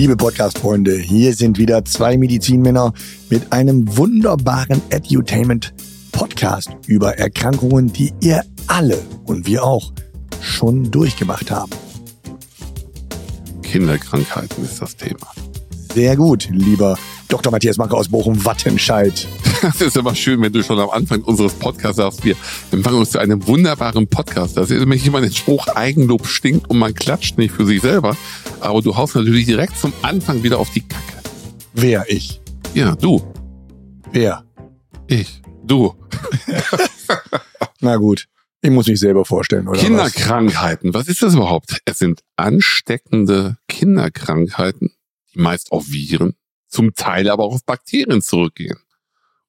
Liebe Podcast-Freunde, hier sind wieder zwei Medizinmänner mit einem wunderbaren Edutainment-Podcast über Erkrankungen, die ihr alle und wir auch schon durchgemacht haben. Kinderkrankheiten ist das Thema. Sehr gut, lieber Dr. Matthias Manke aus Bochum-Wattenscheid. Das ist aber schön, wenn du schon am Anfang unseres Podcasts sagst, wir empfangen uns zu einem wunderbaren Podcast. Das ist nämlich immer den Spruch, Eigenlob stinkt und man klatscht nicht für sich selber. Aber du haust natürlich direkt zum Anfang wieder auf die Kacke. Wer? Ich. Ja, du. Wer? Ich. Du. Na gut. Ich muss mich selber vorstellen, oder? Kinderkrankheiten. Was? was ist das überhaupt? Es sind ansteckende Kinderkrankheiten, die meist auf Viren, zum Teil aber auch auf Bakterien zurückgehen.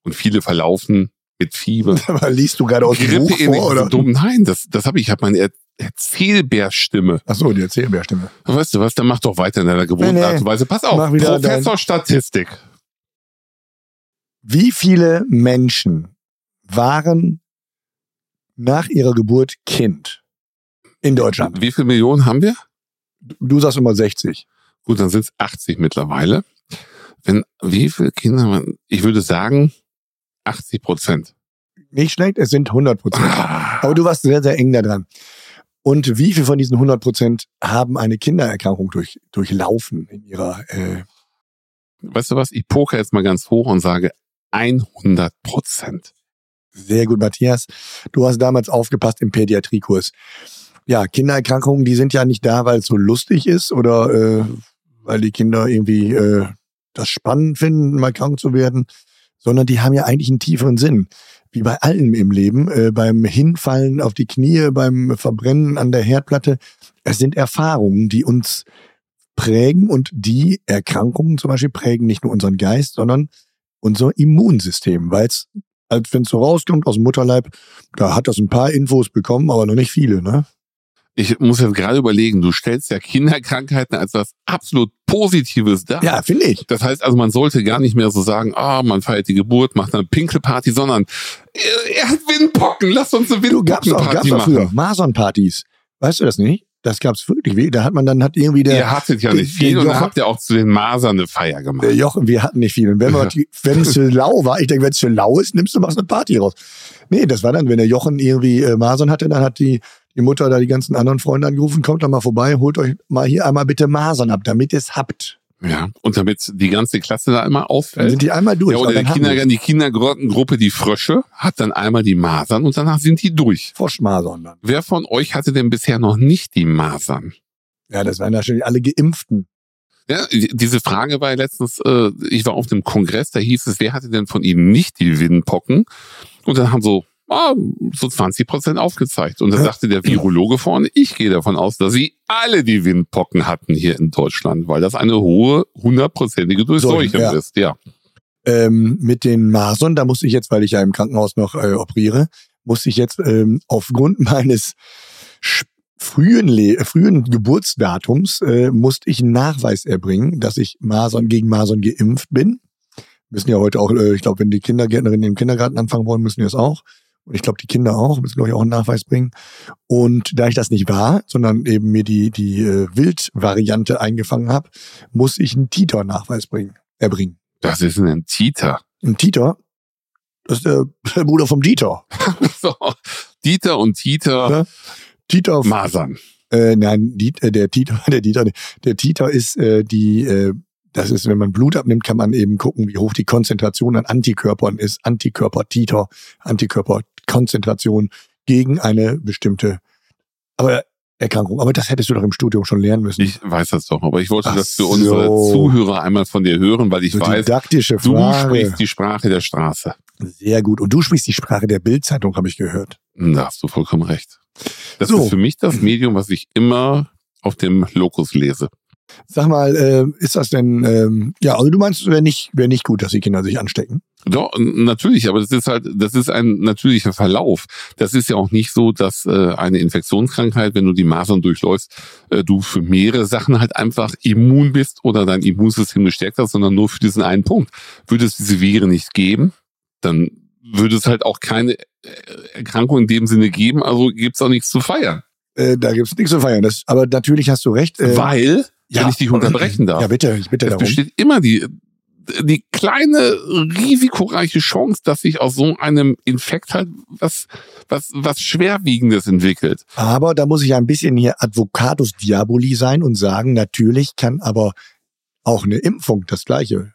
Und viele verlaufen mit Fieber. Aber liest du gerade aus dem Buch vor, oder? Dumm. Nein, das, das habe ich, ich habe meine er Erzählbärstimme. Ach so, die Erzählbärstimme. Weißt du was, dann mach doch weiter in deiner gewohnten nee, nee. Art und Weise. Pass auf, Professor dein... Statistik. Wie viele Menschen waren nach ihrer Geburt Kind in Deutschland? Wie viele Millionen haben wir? Du sagst immer 60. Gut, dann sind es 80 mittlerweile. Wenn, wie viele Kinder man, ich würde sagen, 80 Prozent. Nicht schlecht, es sind 100 Prozent. Ah. Aber du warst sehr, sehr eng da dran. Und wie viel von diesen 100 Prozent haben eine Kindererkrankung durch, durchlaufen in ihrer... Äh weißt du was, ich poker jetzt mal ganz hoch und sage 100 Prozent. Sehr gut, Matthias. Du hast damals aufgepasst im Pädiatriekurs. Ja, Kindererkrankungen, die sind ja nicht da, weil es so lustig ist oder äh, weil die Kinder irgendwie äh, das spannend finden, mal krank zu werden, sondern die haben ja eigentlich einen tieferen Sinn. Wie bei allem im Leben, äh, beim Hinfallen auf die Knie, beim Verbrennen an der Herdplatte. Es sind Erfahrungen, die uns prägen und die Erkrankungen zum Beispiel prägen nicht nur unseren Geist, sondern unser Immunsystem, weil es, als wenn es so rauskommt aus dem Mutterleib, da hat das ein paar Infos bekommen, aber noch nicht viele, ne? Ich muss jetzt gerade überlegen, du stellst ja Kinderkrankheiten als was absolut Positives dar. Ja, finde ich. Das heißt also, man sollte gar nicht mehr so sagen, ah, man feiert die Geburt, macht eine Pinkelparty, sondern er, er hat Windpocken, lass uns eine Windpockenparty machen. Früher Masernpartys. Weißt du das nicht? Das gab's wirklich. Da hat man dann hat irgendwie der. Ihr hattet ja nicht viel und dann habt ihr auch zu den Masern eine Feier gemacht. Der Jochen, wir hatten nicht viel. Und wenn, wenn es zu lau war, ich denke, wenn es zu lau ist, nimmst du machst eine Party raus. Nee, das war dann, wenn der Jochen irgendwie äh, Masern hatte, dann hat die die Mutter da die ganzen anderen Freunde angerufen, kommt da mal vorbei, holt euch mal hier einmal bitte Masern ab, damit ihr es habt. Ja, und damit die ganze Klasse da einmal auffällt. Dann sind die einmal durch. Ja, oder die, Kinder, die Kindergruppe, die Frösche, hat dann einmal die Masern und danach sind die durch. Froschmasern dann. Wer von euch hatte denn bisher noch nicht die Masern? Ja, das waren natürlich alle Geimpften. Ja, diese Frage war ja letztens, äh, ich war auf dem Kongress, da hieß es, wer hatte denn von Ihnen nicht die Windpocken? Und dann haben so ah, so 20 Prozent aufgezeigt. Und da sagte der Virologe vorne, ich gehe davon aus, dass sie alle die Windpocken hatten hier in Deutschland, weil das eine hohe, hundertprozentige Durchseuchung ja. ist, ja. Ähm, mit den Masern, da musste ich jetzt, weil ich ja im Krankenhaus noch äh, operiere, musste ich jetzt ähm, aufgrund meines frühen, Le frühen Geburtsdatums äh, musste ich einen Nachweis erbringen, dass ich Masern gegen Masern geimpft bin. Müssen ja heute auch, äh, ich glaube, wenn die Kindergärtnerinnen im Kindergarten anfangen wollen, müssen die das auch. Und ich glaube, die Kinder auch, müssen, glaube ich, auch einen Nachweis bringen. Und da ich das nicht war, sondern eben mir die, die äh, Wildvariante eingefangen habe, muss ich einen Titer-Nachweis bringen, erbringen. Das ist ein Titer. Ein Titer? Das ist der, der Bruder vom Dieter. so, Dieter und Titer. Ja? Titer. Masern. Äh, nein, äh, der Titer, der Dieter, der Titer ist äh, die äh, das ist, wenn man Blut abnimmt, kann man eben gucken, wie hoch die Konzentration an Antikörpern ist. Antikörper-Titer, Antikörperkonzentration gegen eine bestimmte aber Erkrankung. Aber das hättest du doch im Studium schon lernen müssen. Ich weiß das doch, aber ich wollte Ach das für unsere so. Zuhörer einmal von dir hören, weil ich so weiß, Frage. du sprichst die Sprache der Straße. Sehr gut. Und du sprichst die Sprache der Bildzeitung, habe ich gehört. Da hast du vollkommen recht. Das so. ist für mich das Medium, was ich immer auf dem Lokus lese. Sag mal, äh, ist das denn, ähm, ja, also du meinst, es wäre nicht, wäre nicht gut, dass die Kinder sich anstecken? Doch, natürlich, aber das ist halt, das ist ein natürlicher Verlauf. Das ist ja auch nicht so, dass äh, eine Infektionskrankheit, wenn du die Masern durchläufst, äh, du für mehrere Sachen halt einfach immun bist oder dein Immunsystem gestärkt hast, sondern nur für diesen einen Punkt. Würde es diese Viren nicht geben, dann würde es halt auch keine äh, Erkrankung in dem Sinne geben, also gibt es auch nichts zu feiern. Äh, da gibt es nichts zu feiern. Das, aber natürlich hast du recht. Äh, Weil wenn ich dich unterbrechen darf. Ja, bitte, ich bitte es darum. besteht immer die, die kleine risikoreiche Chance, dass sich aus so einem Infekt halt was, was, was Schwerwiegendes entwickelt. Aber da muss ich ein bisschen hier Advocatus Diaboli sein und sagen, natürlich kann aber auch eine Impfung das Gleiche,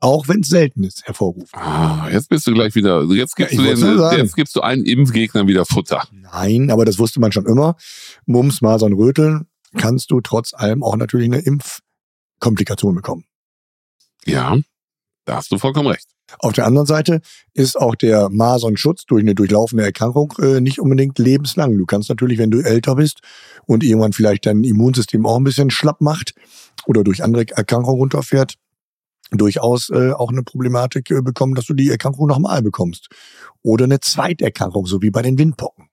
auch wenn es selten ist, hervorrufen. Ah, jetzt bist du gleich wieder, jetzt gibst, Ja, du, den, sagen. jetzt gibst du allen Impfgegnern wieder Futter. Nein, aber das wusste man schon immer. Mumps, Masern, Röteln kannst du trotz allem auch natürlich eine Impfkomplikation bekommen. Ja, da hast du vollkommen recht. Auf der anderen Seite ist auch der Masernschutz durch eine durchlaufende Erkrankung äh, nicht unbedingt lebenslang. Du kannst natürlich, wenn du älter bist und irgendwann vielleicht dein Immunsystem auch ein bisschen schlapp macht oder durch andere Erkrankungen runterfährt, durchaus äh, auch eine Problematik äh, bekommen, dass du die Erkrankung nochmal bekommst. Oder eine Zweiterkrankung, so wie bei den Windpocken.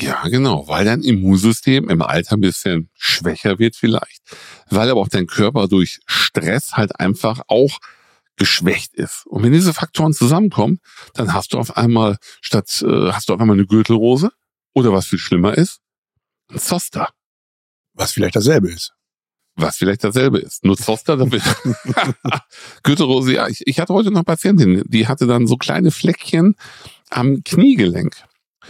Ja, genau, weil dein Immunsystem im Alter ein bisschen schwächer wird vielleicht, weil aber auch dein Körper durch Stress halt einfach auch geschwächt ist. Und wenn diese Faktoren zusammenkommen, dann hast du auf einmal statt äh, hast du auf einmal eine Gürtelrose oder was viel schlimmer ist, ein Zoster, Was vielleicht dasselbe ist. was vielleicht dasselbe ist. Nur Zoster, damit Gürtelrose. Ja, ich, ich hatte heute noch Patientin, die hatte dann so kleine Fleckchen am Kniegelenk.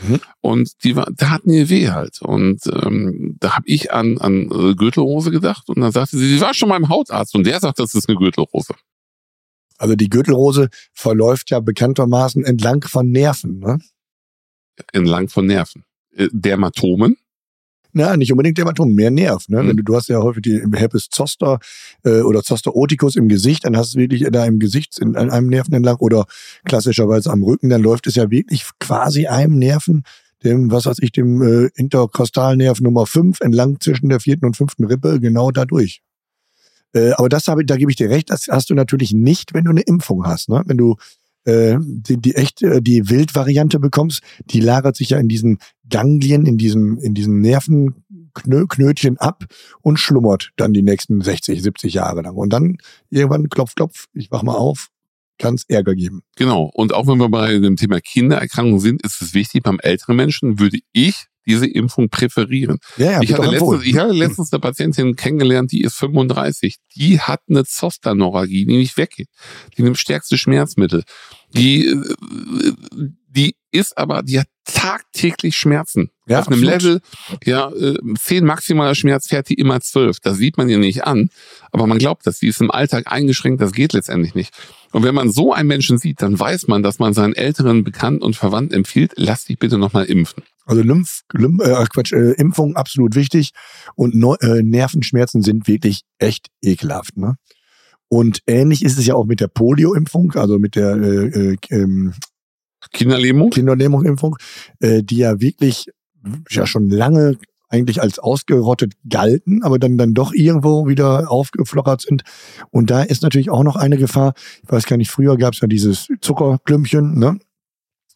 Mhm. Und die war, da hatten ihr weh halt. Und ähm, da habe ich an, an Gürtelrose gedacht und dann sagte sie, sie war schon beim Hautarzt und der sagt, das ist eine Gürtelrose. Also die Gürtelrose verläuft ja bekanntermaßen entlang von Nerven. Ne? Entlang von Nerven. Äh, Dermatomen. Na, nicht unbedingt Dermatom, mehr Nerv. Ne? Mhm. Wenn du, du hast ja häufig die Herpes zoster äh, oder Zoster oticus im Gesicht, dann hast du es wirklich da im Gesicht in, an einem Nerven entlang oder klassischerweise am Rücken, dann läuft es ja wirklich quasi einem Nerven, dem, was weiß ich, dem äh, Interkostalnerv Nummer 5 entlang zwischen der vierten und fünften Rippe, genau da durch. Äh, aber das habe ich, da gebe ich dir recht, das hast du natürlich nicht, wenn du eine Impfung hast. Ne? Wenn du äh, die, die echt äh, die Wildvariante bekommst, die lagert sich ja in diesen Ganglien, in diesen, in diesen Nervenknötchen ab und schlummert dann die nächsten 60, 70 Jahre lang. Und dann irgendwann klopf, klopf, ich wach mal auf, kann es Ärger geben. Genau. Und auch wenn wir bei dem Thema Kindererkrankungen sind, ist es wichtig, beim älteren Menschen würde ich diese Impfung präferieren. Ja, ja, ich, hatte letztens, ich hatte letztens eine Patientin kennengelernt, die ist 35. Die hat eine Zosternoralgie, die nicht weggeht. Die nimmt stärkste Schmerzmittel. Die, die ist aber, die hat tagtäglich Schmerzen. Ja, Auf einem absolut. Level, ja, äh, 10 maximaler Schmerz fährt die immer 12. Das sieht man ihr nicht an. Aber man glaubt das. Die ist im Alltag eingeschränkt. Das geht letztendlich nicht. Und wenn man so einen Menschen sieht, dann weiß man, dass man seinen älteren Bekannten und Verwandten empfiehlt, lass dich bitte nochmal impfen. Also Lymph, Lymph äh, Quatsch, äh, Impfung absolut wichtig und Neu äh, Nervenschmerzen sind wirklich echt ekelhaft. Ne? Und ähnlich ist es ja auch mit der Polio-Impfung, also mit der äh, äh, ähm, Kinderlähmung? Kinderlähmungsimpfung, äh, die ja wirklich ja schon lange eigentlich als ausgerottet galten, aber dann dann doch irgendwo wieder aufgeflockert sind. Und da ist natürlich auch noch eine Gefahr. Ich weiß gar nicht, früher gab es ja dieses Zuckerklümpchen, ne?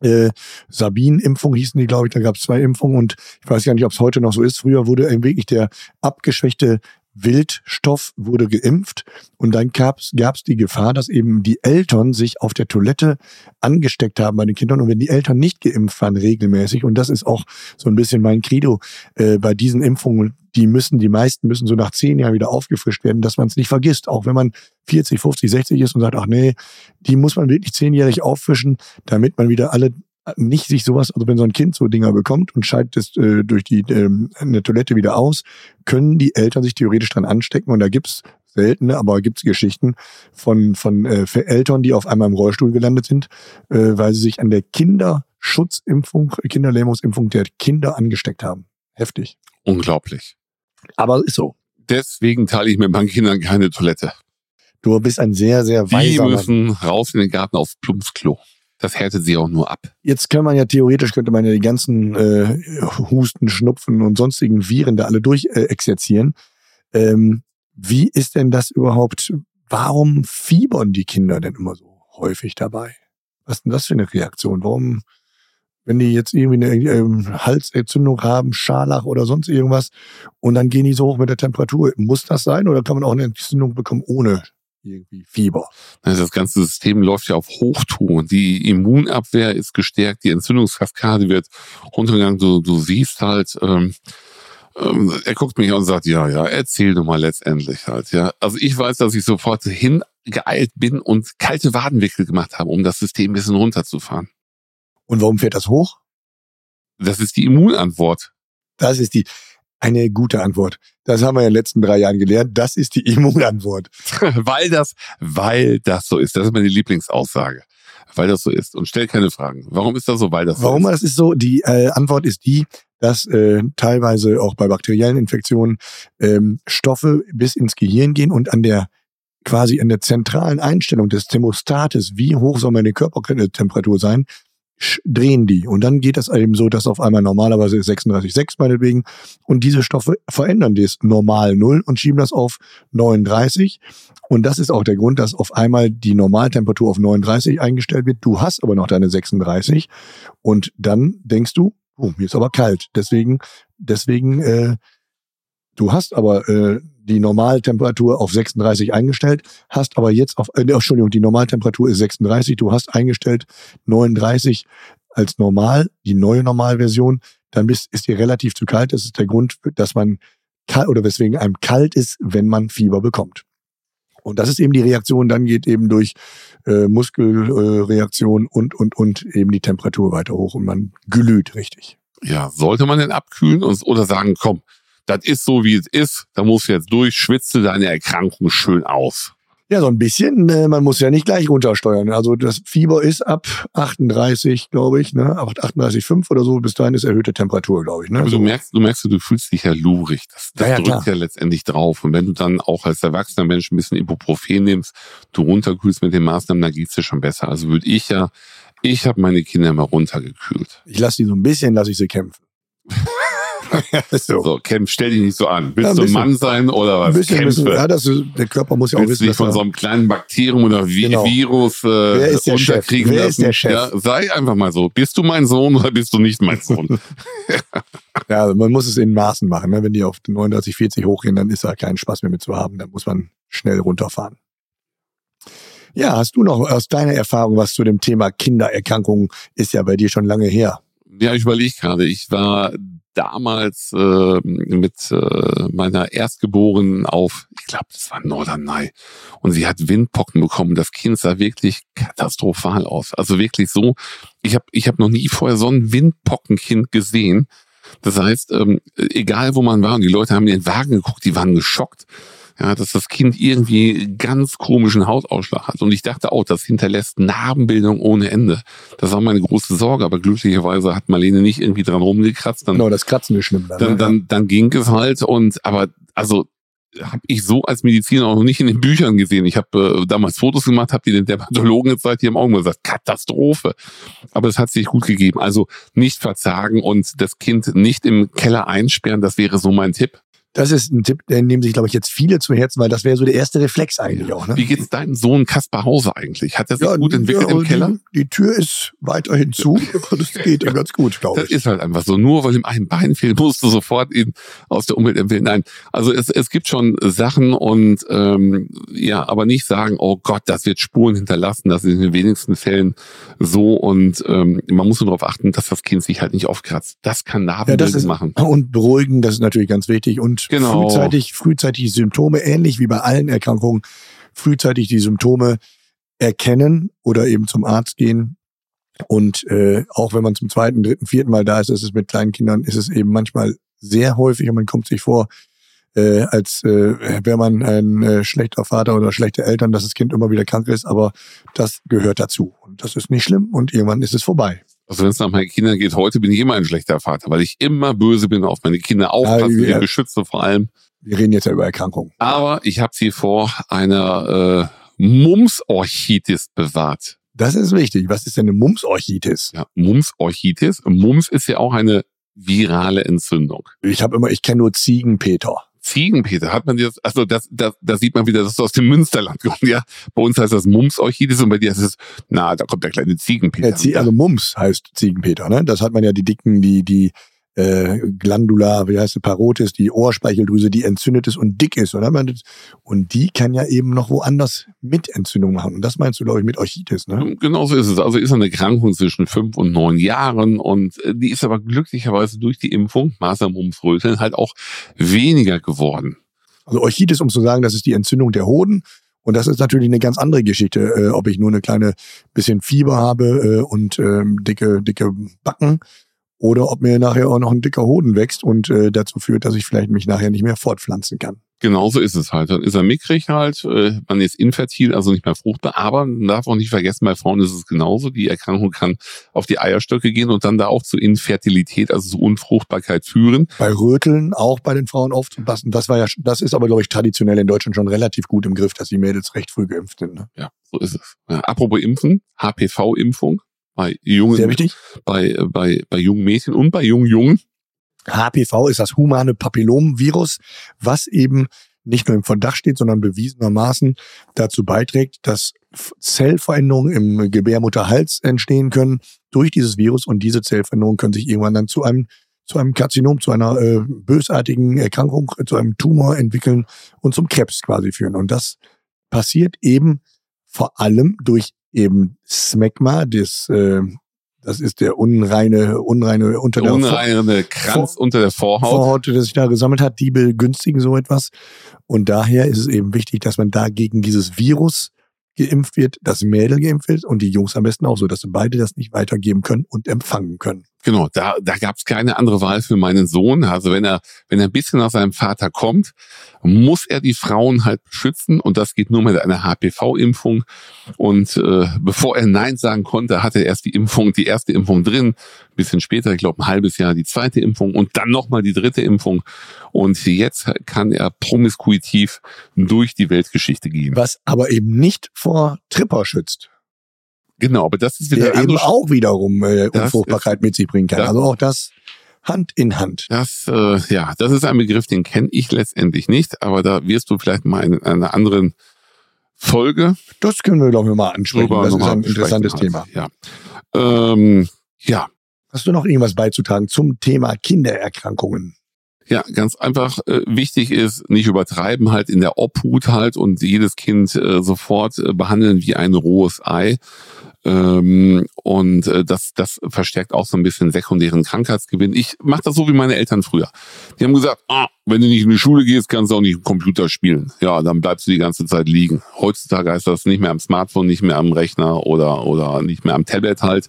Äh, Sabin-Impfung hießen die, glaube ich, da gab es zwei Impfungen und ich weiß gar nicht, ob es heute noch so ist. Früher wurde wirklich der abgeschwächte Wildstoff wurde geimpft und dann gab es die Gefahr, dass eben die Eltern sich auf der Toilette angesteckt haben bei den Kindern. Und wenn die Eltern nicht geimpft waren regelmäßig und das ist auch so ein bisschen mein Credo äh, bei diesen Impfungen, die müssen, die meisten müssen so nach zehn Jahren wieder aufgefrischt werden, dass man es nicht vergisst, auch wenn man 40, 50, 60 ist und sagt, ach nee, die muss man wirklich zehnjährig auffrischen, damit man wieder alle nicht sich sowas, also wenn so ein Kind so Dinger bekommt und scheidet es äh, durch die ähm, eine Toilette wieder aus, können die Eltern sich theoretisch dran anstecken und da gibt's seltene, aber gibt's Geschichten von von äh, für Eltern, die auf einmal im Rollstuhl gelandet sind, äh, weil sie sich an der Kinderschutzimpfung, Kinderlähmungsimpfung der Kinder angesteckt haben. Heftig. Unglaublich. Aber ist so. Deswegen teile ich mit meinen Kindern keine Toilette. Du bist ein sehr, sehr Die weiser Mann. müssen raus in den Garten aufs Plumpsklo. Das härtet sie auch nur ab. Jetzt kann man ja theoretisch, könnte man ja die ganzen äh, Husten, Schnupfen und sonstigen Viren da alle durch äh. Ähm, wie ist denn das überhaupt? Warum fiebern die Kinder denn immer so häufig dabei? Was ist denn das für eine Reaktion? Warum, wenn die jetzt irgendwie eine ähm, Halsentzündung haben, Scharlach oder sonst irgendwas, und dann gehen die so hoch mit der Temperatur? Muss das sein oder kann man auch eine Entzündung bekommen ohne irgendwie Fieber? Also Das ganze System läuft ja auf Hochtouren. Die Immunabwehr ist gestärkt, die Entzündungskaskade wird runtergegangen. Du, du siehst halt, ähm, Ähm, er guckt mich an und sagt, ja, ja, erzähl du mal letztendlich halt, ja. Also ich weiß, dass ich sofort hingeeilt bin und kalte Wadenwickel gemacht habe, um das System ein bisschen runterzufahren. Und warum fährt das hoch? Das ist die Immunantwort. Das ist die, eine gute Antwort. Das haben wir in den letzten drei Jahren gelernt. Das ist die Immunantwort. weil das, weil das so ist. Das ist meine Lieblingsaussage. Weil das so ist. Und stell keine Fragen. Warum ist das so? Weil das so Warum ist. das ist so? Die äh, Antwort ist die, dass äh, teilweise auch bei bakteriellen Infektionen ähm, Stoffe bis ins Gehirn gehen und an der quasi an der zentralen Einstellung des Thermostates, wie hoch soll meine Körpertemperatur sein, drehen die. Und dann geht das eben so, dass auf einmal normalerweise 36,6 meinetwegen. Und diese Stoffe verändern das normal Null und schieben das auf 39. Und das ist auch der Grund, dass auf einmal die Normaltemperatur auf 39 eingestellt wird. Du hast aber noch deine 36. Und dann denkst du, oh, mir ist aber kalt. Deswegen, deswegen, äh, du hast aber äh, die Normaltemperatur auf 36 eingestellt, hast aber jetzt auf, äh, Entschuldigung, die Normaltemperatur ist 36, du hast eingestellt 39 als normal, die neue Normalversion, dann bist, ist dir relativ zu kalt. Das ist der Grund, dass man oder weswegen einem kalt ist, wenn man Fieber bekommt. Und das ist eben die Reaktion, dann geht eben durch äh, Muskelreaktion äh, und, und, und eben die Temperatur weiter hoch und man glüht richtig. Ja, sollte man denn abkühlen und, oder sagen, komm, das ist so, wie es ist, da musst du jetzt durch, schwitze deine Erkrankung schön aus. Ja, so ein bisschen. Äh, man muss ja nicht gleich runtersteuern. Also das Fieber ist ab 38, glaube ich, ne? ab 38,5 oder so. Bis dahin ist erhöhte Temperatur, glaube ich. Ne? Aber so. du merkst, du merkst, du fühlst dich ja lurig. Das, das Ja, ja, drückt klar. ja letztendlich drauf. Und wenn du dann auch als erwachsener Mensch ein bisschen Ibuprofen nimmst, du runterkühlst mit den Maßnahmen, dann geht's dir schon besser. Also würde ich ja, ich habe meine Kinder mal runtergekühlt. Ich lasse die so ein bisschen, lasse ich sie kämpfen. so. So, kämpf, stell dich nicht so an. Willst Ja, du ein. Mann sein oder was? Bisschen, Kämpfe. bisschen, ja, das der Körper muss ja auch Willst du wissen, dich dass von so einem kleinen Bakterium oder Vi Genau. Virus äh, Wer ist der Chef? unterkriegen Wer lassen? ist der Chef? Ja, sei einfach mal so. Bist du mein Sohn oder bist du nicht mein Sohn? ja, also man muss es in Maßen machen. Ne? Wenn die auf 39, 40 hochgehen, dann ist da kein Spaß mehr mit zu haben. Dann muss man schnell runterfahren. Ja, hast du noch aus deiner Erfahrung was zu dem Thema Kindererkrankungen? Ist ja bei dir schon lange her. Ja, ich überlege gerade. Ich war damals äh, mit äh, meiner Erstgeborenen auf, ich glaube, das war Norderney. Und sie hat Windpocken bekommen. Das Kind sah wirklich katastrophal aus. Also wirklich so. Ich habe ich hab noch nie vorher so ein Windpockenkind gesehen. Das heißt, ähm, egal wo man war, und die Leute haben in den Wagen geguckt, die waren geschockt. Ja, dass das Kind irgendwie ganz komischen Hautausschlag hat. Und ich dachte auch, das hinterlässt Narbenbildung ohne Ende. Das war meine große Sorge, aber glücklicherweise hat Marlene nicht irgendwie dran rumgekratzt. Dann, Genau, das Kratzen ist schlimm. Dann, dann, ne? dann, dann ging es halt. Und aber also habe ich so als Mediziner auch noch nicht in den Büchern gesehen. Ich habe äh, damals Fotos gemacht, habe die den Dermatologen gezeigt, die haben auch immer gesagt, Katastrophe. Aber es hat sich gut gegeben. Also nicht verzagen und das Kind nicht im Keller einsperren, das wäre so mein Tipp. Das ist ein Tipp, den nehmen sich, glaube ich, jetzt viele zu Herzen, weil das wäre so der erste Reflex eigentlich auch. Ne? Wie geht's deinem Sohn Kaspar Hause eigentlich? Hat er sich Ja, gut entwickelt ja, im Keller? Die, die Tür ist weiterhin zu. Das geht ihm ganz gut, glaube Das ich. ist halt einfach so. Nur weil ihm ein Bein fehlt, musst du sofort ihn aus der Umwelt empfehlen. Nein, also es, es gibt schon Sachen und ähm, ja, aber nicht sagen, oh Gott, das wird Spuren hinterlassen. Das ist in den wenigsten Fällen so und ähm, man muss nur darauf achten, dass das Kind sich halt nicht aufkratzt. Das kann Ja, das Narbenbildung ist, machen. und beruhigen, das ist natürlich ganz wichtig. Und Genau. frühzeitig, frühzeitig die Symptome, ähnlich wie bei allen Erkrankungen, frühzeitig die Symptome erkennen oder eben zum Arzt gehen. Und äh, auch wenn man zum zweiten, dritten, vierten Mal da ist, ist es mit kleinen Kindern, ist es eben manchmal sehr häufig und man kommt sich vor, äh, als äh, wäre man ein äh, schlechter Vater oder schlechte Eltern, dass das Kind immer wieder krank ist, aber das gehört dazu. Und das ist nicht schlimm und irgendwann ist es vorbei. Also wenn es nach meinen Kindern geht, heute bin ich immer ein schlechter Vater, weil ich immer böse bin, auf meine Kinder aufpasse, Ja, ja. beschütze vor allem. Wir reden jetzt ja über Erkrankungen. Aber ich habe sie vor einer äh, Mumps-Orchitis bewahrt. Das ist wichtig. Was ist denn eine Mumpsorchitis? Ja, Mumps-Orchitis. Mumps ist ja auch eine virale Entzündung. Ich habe immer, ich kenne nur Ziegenpeter. Ziegenpeter hat man jetzt, also das, das, da sieht man wieder, dass du aus dem Münsterland kommst, ja. Bei uns heißt das Mumps-Orchitis und bei dir heißt es, na, da kommt der kleine Ziegenpeter. Ja, also Mumps heißt Ziegenpeter, ne? Das hat man ja die dicken, die, die äh, Glandula, wie heißt es, Parotis, die Ohrspeicheldrüse, die entzündet ist und dick ist. Oder? Und die kann ja eben noch woanders mit Entzündung machen. Und das meinst du, glaube ich, mit Orchitis, ne? Genau so ist es. Also ist eine Erkrankung zwischen fünf und neun Jahren und äh, die ist aber glücklicherweise durch die Impfung, Masern, Mumps, Röteln, halt auch weniger geworden. Also Orchitis, um zu sagen, das ist die Entzündung der Hoden. Und das ist natürlich eine ganz andere Geschichte, äh, ob ich nur eine kleine bisschen Fieber habe äh, und ähm, dicke, dicke Backen oder ob mir nachher auch noch ein dicker Hoden wächst und äh, dazu führt, dass ich vielleicht mich nachher nicht mehr fortpflanzen kann. Genauso ist es halt. Dann ist er mickrig halt, äh, man ist infertil, also nicht mehr fruchtbar. Aber man darf auch nicht vergessen, bei Frauen ist es genauso. Die Erkrankung kann auf die Eierstöcke gehen und dann da auch zu Infertilität, also zu Unfruchtbarkeit führen. Bei Röteln auch bei den Frauen aufzupassen. Das war ja, das ist aber, glaube ich, traditionell in Deutschland schon relativ gut im Griff, dass die Mädels recht früh geimpft sind. Ne? Ja, so ist es. Ja, apropos Impfen, HPV-Impfung bei jungen, Sehr wichtig. bei, bei, bei jungen Mädchen und bei jungen Jungen. HPV ist das humane Papillomvirus, was eben nicht nur im Verdacht steht, sondern bewiesenermaßen dazu beiträgt, dass Zellveränderungen im Gebärmutterhals entstehen können durch dieses Virus und diese Zellveränderungen können sich irgendwann dann zu einem zu einem Karzinom, zu einer äh, bösartigen Erkrankung, zu einem Tumor entwickeln und zum Krebs quasi führen. Und das passiert eben vor allem durch eben Smegma, das, äh, das ist der unreine, unreine unter der unreine Kranz Vor unter der Vorhaut. Vorhaut, der sich da gesammelt hat, die begünstigen so etwas. Und daher ist es eben wichtig, dass man dagegen dieses Virus geimpft wird, das Mädel geimpft wird und die Jungs am besten auch so, dass sie beide das nicht weitergeben können und empfangen können. Genau, da, da gab es keine andere Wahl für meinen Sohn. Also wenn er, wenn er ein bisschen nach seinem Vater kommt, muss er die Frauen halt beschützen und das geht nur mit einer HPV-Impfung. Und äh, bevor er Nein sagen konnte, hatte er erst die Impfung, die erste Impfung drin. Bisschen später, ich glaube ein halbes Jahr, die zweite Impfung und dann nochmal die dritte Impfung. Und jetzt kann er promiskuitiv durch die Weltgeschichte gehen. Was aber eben nicht vor Tripper schützt. Genau, aber das ist wieder der eben auch wiederum äh, Unfruchtbarkeit ist, mit sich bringen kann. Also auch das Hand in Hand. Das, äh, ja, das ist ein Begriff, den kenne ich letztendlich nicht, aber da wirst du vielleicht mal in einer anderen Folge. Das können wir, glaube ich, mal ansprechen. Das ist ein interessantes Thema. Ja. Ähm, ja. Hast du noch irgendwas beizutragen zum Thema Kindererkrankungen? Ja, ganz einfach äh, wichtig ist, nicht übertreiben halt in der Obhut halt und jedes Kind äh, sofort äh, behandeln wie ein rohes Ei. Ähm, und äh, das, das verstärkt auch so ein bisschen sekundären Krankheitsgewinn. Ich mache das so wie meine Eltern früher. Die haben gesagt, ah, wenn du nicht in die Schule gehst, kannst du auch nicht Computer spielen. Ja, dann bleibst du die ganze Zeit liegen. Heutzutage heißt das nicht mehr am Smartphone, nicht mehr am Rechner oder, oder nicht mehr am Tablet halt.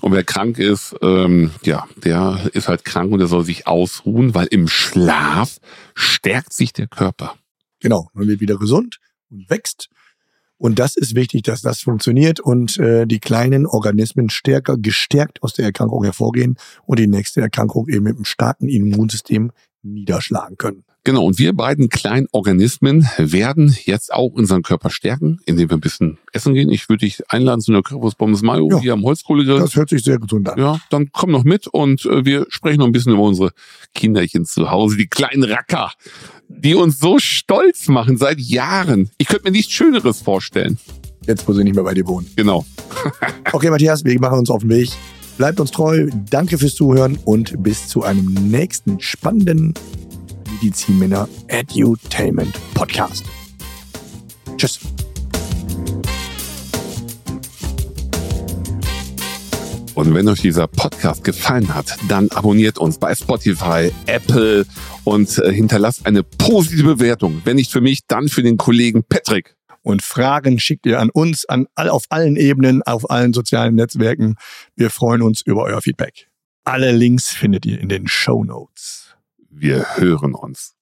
Und wer krank ist, ähm, ja, der ist halt krank und der soll sich ausruhen, weil im Schlaf stärkt sich der Körper. Genau, man wird wieder gesund und wächst und das ist wichtig, dass das funktioniert und äh, die kleinen Organismen stärker gestärkt aus der Erkrankung hervorgehen und die nächste Erkrankung eben mit einem starken Immunsystem niederschlagen können. Genau, und wir beiden kleinen Organismen werden jetzt auch unseren Körper stärken, indem wir ein bisschen essen gehen. Ich würde dich einladen zu einer Currywurst Pommes Mayo ja, hier am Holzkohlegrill. Das hört sich sehr gesund an. Ja, dann komm noch mit und äh, wir sprechen noch ein bisschen über unsere Kinderchen zu Hause, die kleinen Racker, die uns so stolz machen seit Jahren. Ich könnte mir nichts Schöneres vorstellen. Jetzt, wo sie nicht mehr bei dir wohnen. Genau. okay, Matthias, wir machen uns auf den Weg. Bleibt uns treu, danke fürs Zuhören und bis zu einem nächsten spannenden Medizinmänner Edutainment Podcast. Tschüss. Und wenn euch dieser Podcast gefallen hat, dann abonniert uns bei Spotify, Apple und äh, hinterlasst eine positive Bewertung. Wenn nicht für mich, dann für den Kollegen Patrick. Und Fragen schickt ihr an uns an all, auf allen Ebenen, auf allen sozialen Netzwerken. Wir freuen uns über euer Feedback. Alle Links findet ihr in den Show Notes. Wir hören uns.